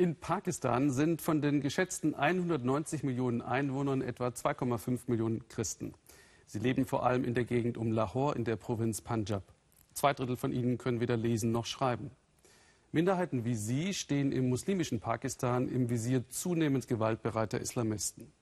In Pakistan sind von den geschätzten 190 Millionen Einwohnern etwa 2,5 Millionen Christen. Sie leben vor allem in der Gegend um Lahore in der Provinz Punjab. Zwei Drittel von ihnen können weder lesen noch schreiben. Minderheiten wie sie stehen im muslimischen Pakistan im Visier zunehmend gewaltbereiter Islamisten.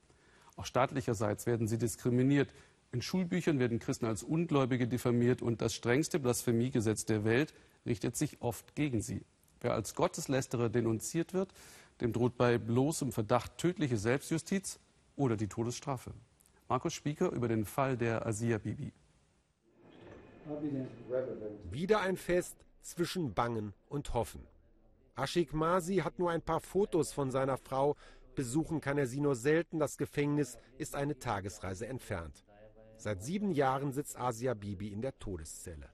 Auch staatlicherseits werden sie diskriminiert. In Schulbüchern werden Christen als Ungläubige diffamiert und das strengste Blasphemiegesetz der Welt richtet sich oft gegen sie. Wer als Gotteslästerer denunziert wird, dem droht bei bloßem Verdacht tödliche Selbstjustiz oder die Todesstrafe. Markus Spieker über den Fall der Asia Bibi. Wieder ein Fest zwischen Bangen und Hoffen. Ashik Masi hat nur ein paar Fotos von seiner Frau. Besuchen kann er sie nur selten. Das Gefängnis ist eine Tagesreise entfernt. Seit sieben Jahren sitzt Asia Bibi in der Todeszelle.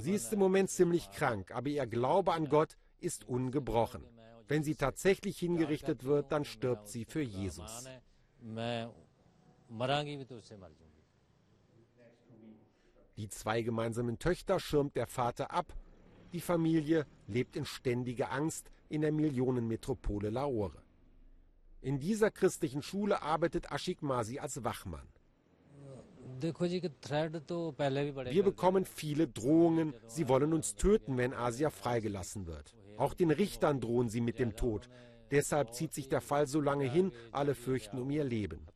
Sie ist im Moment ziemlich krank, aber ihr Glaube an Gott ist ungebrochen. Wenn sie tatsächlich hingerichtet wird, dann stirbt sie für Jesus. Die zwei gemeinsamen Töchter schirmt der Vater ab. Die Familie lebt in ständiger Angst in der Millionenmetropole Lahore. In dieser christlichen Schule arbeitet Ashik Masi als Wachmann. Wir bekommen viele Drohungen. Sie wollen uns töten, wenn Asia freigelassen wird. Auch den Richtern drohen sie mit dem Tod. Deshalb zieht sich der Fall so lange hin. Alle fürchten um ihr Leben.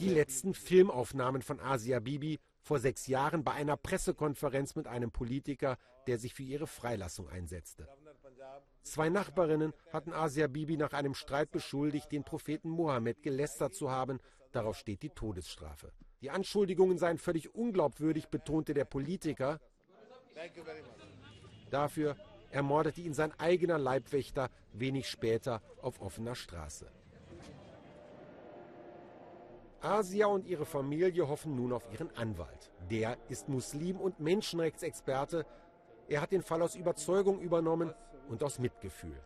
Die letzten Filmaufnahmen von Asia Bibi vor sechs Jahren bei einer Pressekonferenz mit einem Politiker, der sich für ihre Freilassung einsetzte. Zwei Nachbarinnen hatten Asia Bibi nach einem Streit beschuldigt, den Propheten Mohammed gelästert zu haben. Darauf steht die Todesstrafe. Die Anschuldigungen seien völlig unglaubwürdig, betonte der Politiker. Dafür ermordete ihn sein eigener Leibwächter wenig später auf offener Straße. Asia und ihre Familie hoffen nun auf ihren Anwalt. Der ist Muslim und Menschenrechtsexperte. Er hat den Fall aus Überzeugung übernommen und aus Mitgefühl.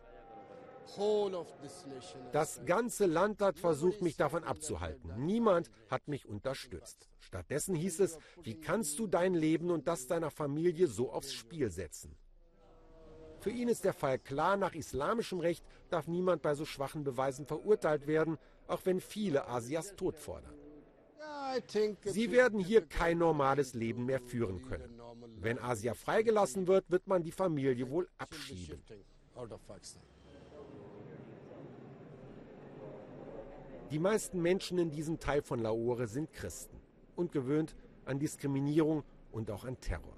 Das ganze Land hat versucht, mich davon abzuhalten. Niemand hat mich unterstützt. Stattdessen hieß es, wie kannst du dein Leben und das deiner Familie so aufs Spiel setzen? Für ihn ist der Fall klar, nach islamischem Recht darf niemand bei so schwachen Beweisen verurteilt werden, auch wenn viele Asias Tod fordern. Sie werden hier kein normales Leben mehr führen können. Wenn Asia freigelassen wird, wird man die Familie wohl abschieben. Die meisten Menschen in diesem Teil von Lahore sind Christen und gewöhnt an Diskriminierung und auch an Terror.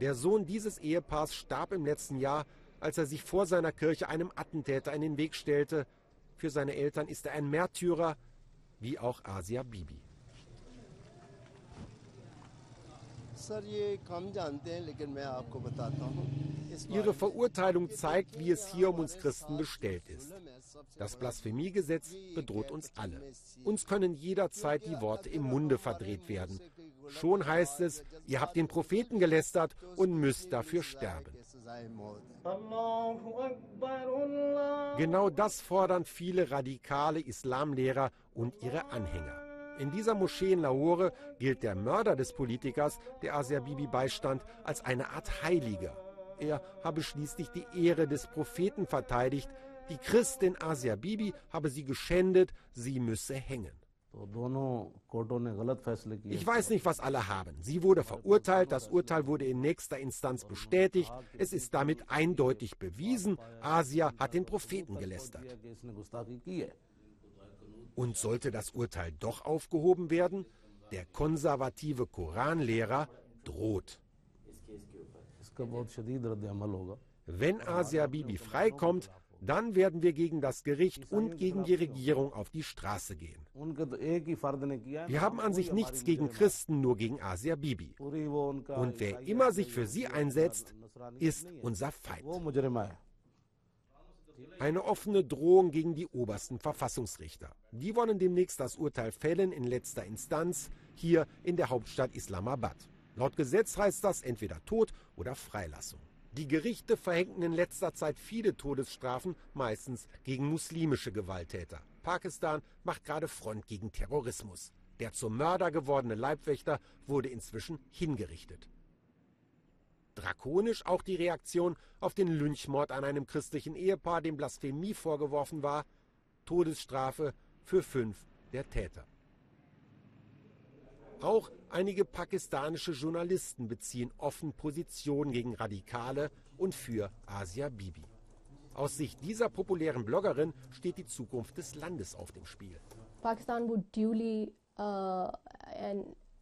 Der Sohn dieses Ehepaars starb im letzten Jahr, als er sich vor seiner Kirche einem Attentäter in den Weg stellte. Für seine Eltern ist er ein Märtyrer, wie auch Asia Bibi. Ihre Verurteilung zeigt, wie es hier um uns Christen bestellt ist. Das Blasphemiegesetz bedroht uns alle. Uns können jederzeit die Worte im Munde verdreht werden. Schon heißt es, ihr habt den Propheten gelästert und müsst dafür sterben. Genau das fordern viele radikale Islamlehrer und ihre Anhänger. In dieser Moschee in Lahore gilt der Mörder des Politikers, der Asia Bibi beistand, als eine Art Heiliger. Er habe schließlich die Ehre des Propheten verteidigt. Die Christin Asia Bibi habe sie geschändet, sie müsse hängen. Ich weiß nicht, was alle haben. Sie wurde verurteilt, das Urteil wurde in nächster Instanz bestätigt. Es ist damit eindeutig bewiesen, Asia hat den Propheten gelästert. Und sollte das Urteil doch aufgehoben werden, der konservative Koranlehrer droht. Wenn Asia Bibi freikommt, dann werden wir gegen das Gericht und gegen die Regierung auf die Straße gehen. Wir haben an sich nichts gegen Christen, nur gegen Asia Bibi. Und wer immer sich für sie einsetzt, ist unser Feind. Eine offene Drohung gegen die obersten Verfassungsrichter. Die wollen demnächst das Urteil fällen in letzter Instanz hier in der Hauptstadt Islamabad. Laut Gesetz heißt das entweder Tod oder Freilassung. Die Gerichte verhängten in letzter Zeit viele Todesstrafen, meistens gegen muslimische Gewalttäter. Pakistan macht gerade Front gegen Terrorismus. Der zum Mörder gewordene Leibwächter wurde inzwischen hingerichtet. Drakonisch auch die Reaktion auf den Lynchmord an einem christlichen Ehepaar, dem Blasphemie vorgeworfen war. Todesstrafe für fünf der Täter. Auch einige pakistanische Journalisten beziehen offen Position gegen Radikale und für Asia Bibi. Aus Sicht dieser populären Bloggerin steht die Zukunft des Landes auf dem Spiel. Pakistan would duly uh,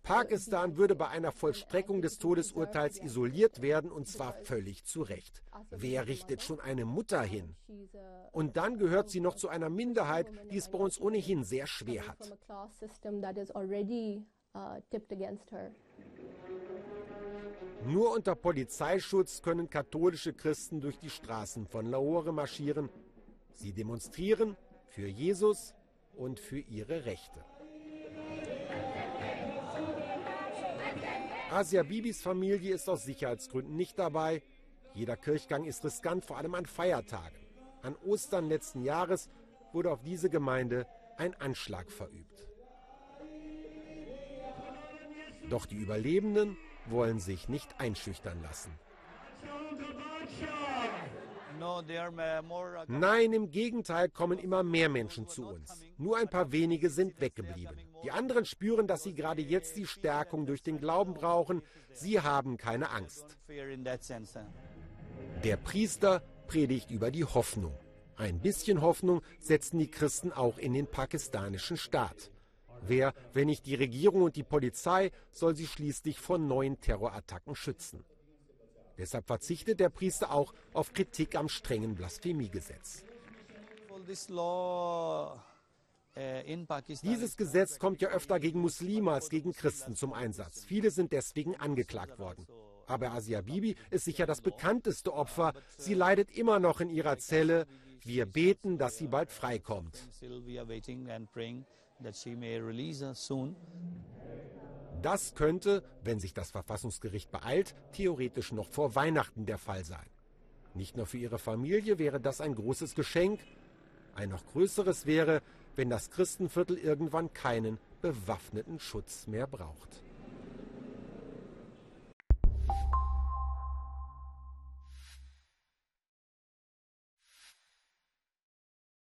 Pakistan würde bei einer Vollstreckung des Todesurteils isoliert werden, und zwar völlig zu Recht. Wer richtet schon eine Mutter hin? Und dann gehört sie noch zu einer Minderheit, die es bei uns ohnehin sehr schwer hat. Nur unter Polizeischutz können katholische Christen durch die Straßen von Lahore marschieren. Sie demonstrieren für Jesus und für ihre Rechte. Asia Bibis Familie ist aus Sicherheitsgründen nicht dabei. Jeder Kirchgang ist riskant, vor allem an Feiertagen. An Ostern letzten Jahres wurde auf diese Gemeinde ein Anschlag verübt. Doch die Überlebenden wollen sich nicht einschüchtern lassen. Nein, im Gegenteil kommen immer mehr Menschen zu uns. Nur ein paar wenige sind weggeblieben. Die anderen spüren, dass sie gerade jetzt die Stärkung durch den Glauben brauchen. Sie haben keine Angst. Der Priester predigt über die Hoffnung. Ein bisschen Hoffnung setzen die Christen auch in den pakistanischen Staat. Wer, wenn nicht die Regierung und die Polizei, soll sie schließlich vor neuen Terrorattacken schützen? Deshalb verzichtet der Priester auch auf Kritik am strengen Blasphemiegesetz. Dieses Gesetz kommt ja öfter gegen Muslime als gegen Christen zum Einsatz. Viele sind deswegen angeklagt worden. Aber Asia Bibi ist sicher das bekannteste Opfer. Sie leidet immer noch in ihrer Zelle. Wir beten, dass sie bald freikommt. Das könnte, wenn sich das Verfassungsgericht beeilt, theoretisch noch vor Weihnachten der Fall sein. Nicht nur für ihre Familie wäre das ein großes Geschenk, ein noch größeres wäre, wenn das Christenviertel irgendwann keinen bewaffneten Schutz mehr braucht.